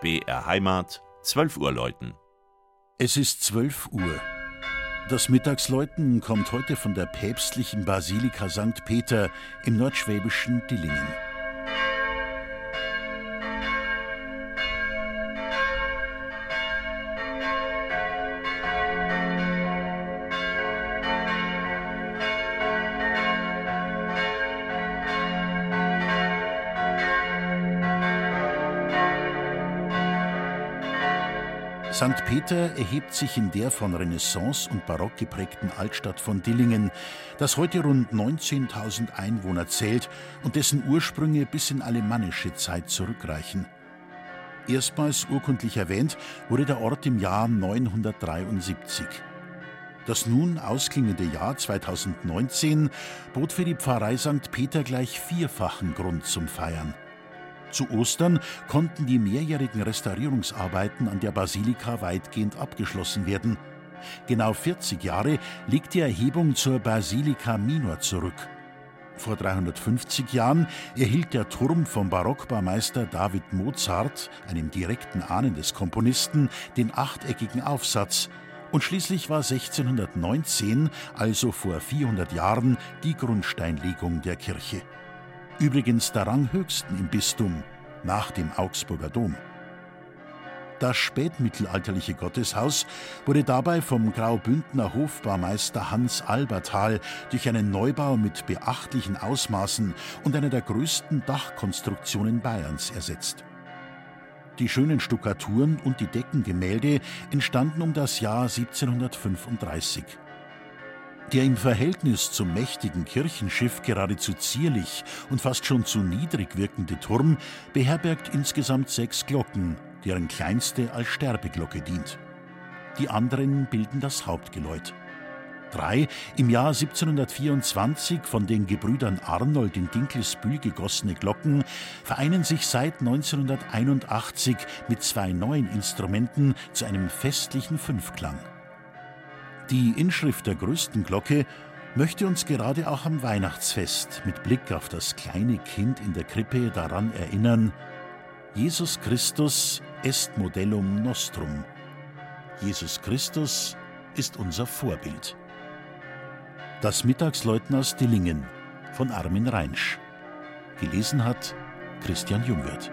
BR Heimat, 12 Uhr läuten. Es ist 12 Uhr. Das Mittagsläuten kommt heute von der päpstlichen Basilika St. Peter im nordschwäbischen Dillingen. St. Peter erhebt sich in der von Renaissance und Barock geprägten Altstadt von Dillingen, das heute rund 19.000 Einwohner zählt und dessen Ursprünge bis in alemannische Zeit zurückreichen. Erstmals urkundlich erwähnt wurde der Ort im Jahr 973. Das nun ausklingende Jahr 2019 bot für die Pfarrei St. Peter gleich vierfachen Grund zum Feiern. Zu Ostern konnten die mehrjährigen Restaurierungsarbeiten an der Basilika weitgehend abgeschlossen werden. Genau 40 Jahre liegt die Erhebung zur Basilika Minor zurück. Vor 350 Jahren erhielt der Turm vom Barockbaumeister David Mozart, einem direkten Ahnen des Komponisten, den achteckigen Aufsatz. Und schließlich war 1619, also vor 400 Jahren, die Grundsteinlegung der Kirche übrigens der Ranghöchsten im Bistum nach dem Augsburger Dom. Das spätmittelalterliche Gotteshaus wurde dabei vom Graubündner Hofbaumeister Hans Alberthal durch einen Neubau mit beachtlichen Ausmaßen und einer der größten Dachkonstruktionen Bayerns ersetzt. Die schönen Stuckaturen und die Deckengemälde entstanden um das Jahr 1735. Der im Verhältnis zum mächtigen Kirchenschiff geradezu zierlich und fast schon zu niedrig wirkende Turm beherbergt insgesamt sechs Glocken, deren kleinste als Sterbeglocke dient. Die anderen bilden das Hauptgeläut. Drei im Jahr 1724 von den Gebrüdern Arnold in Dinkelsbühl gegossene Glocken vereinen sich seit 1981 mit zwei neuen Instrumenten zu einem festlichen Fünfklang. Die Inschrift der größten Glocke möchte uns gerade auch am Weihnachtsfest mit Blick auf das kleine Kind in der Krippe daran erinnern, Jesus Christus est modellum nostrum. Jesus Christus ist unser Vorbild. Das Mittagsläuten aus Dillingen von Armin Reinsch. Gelesen hat Christian Jungwirth.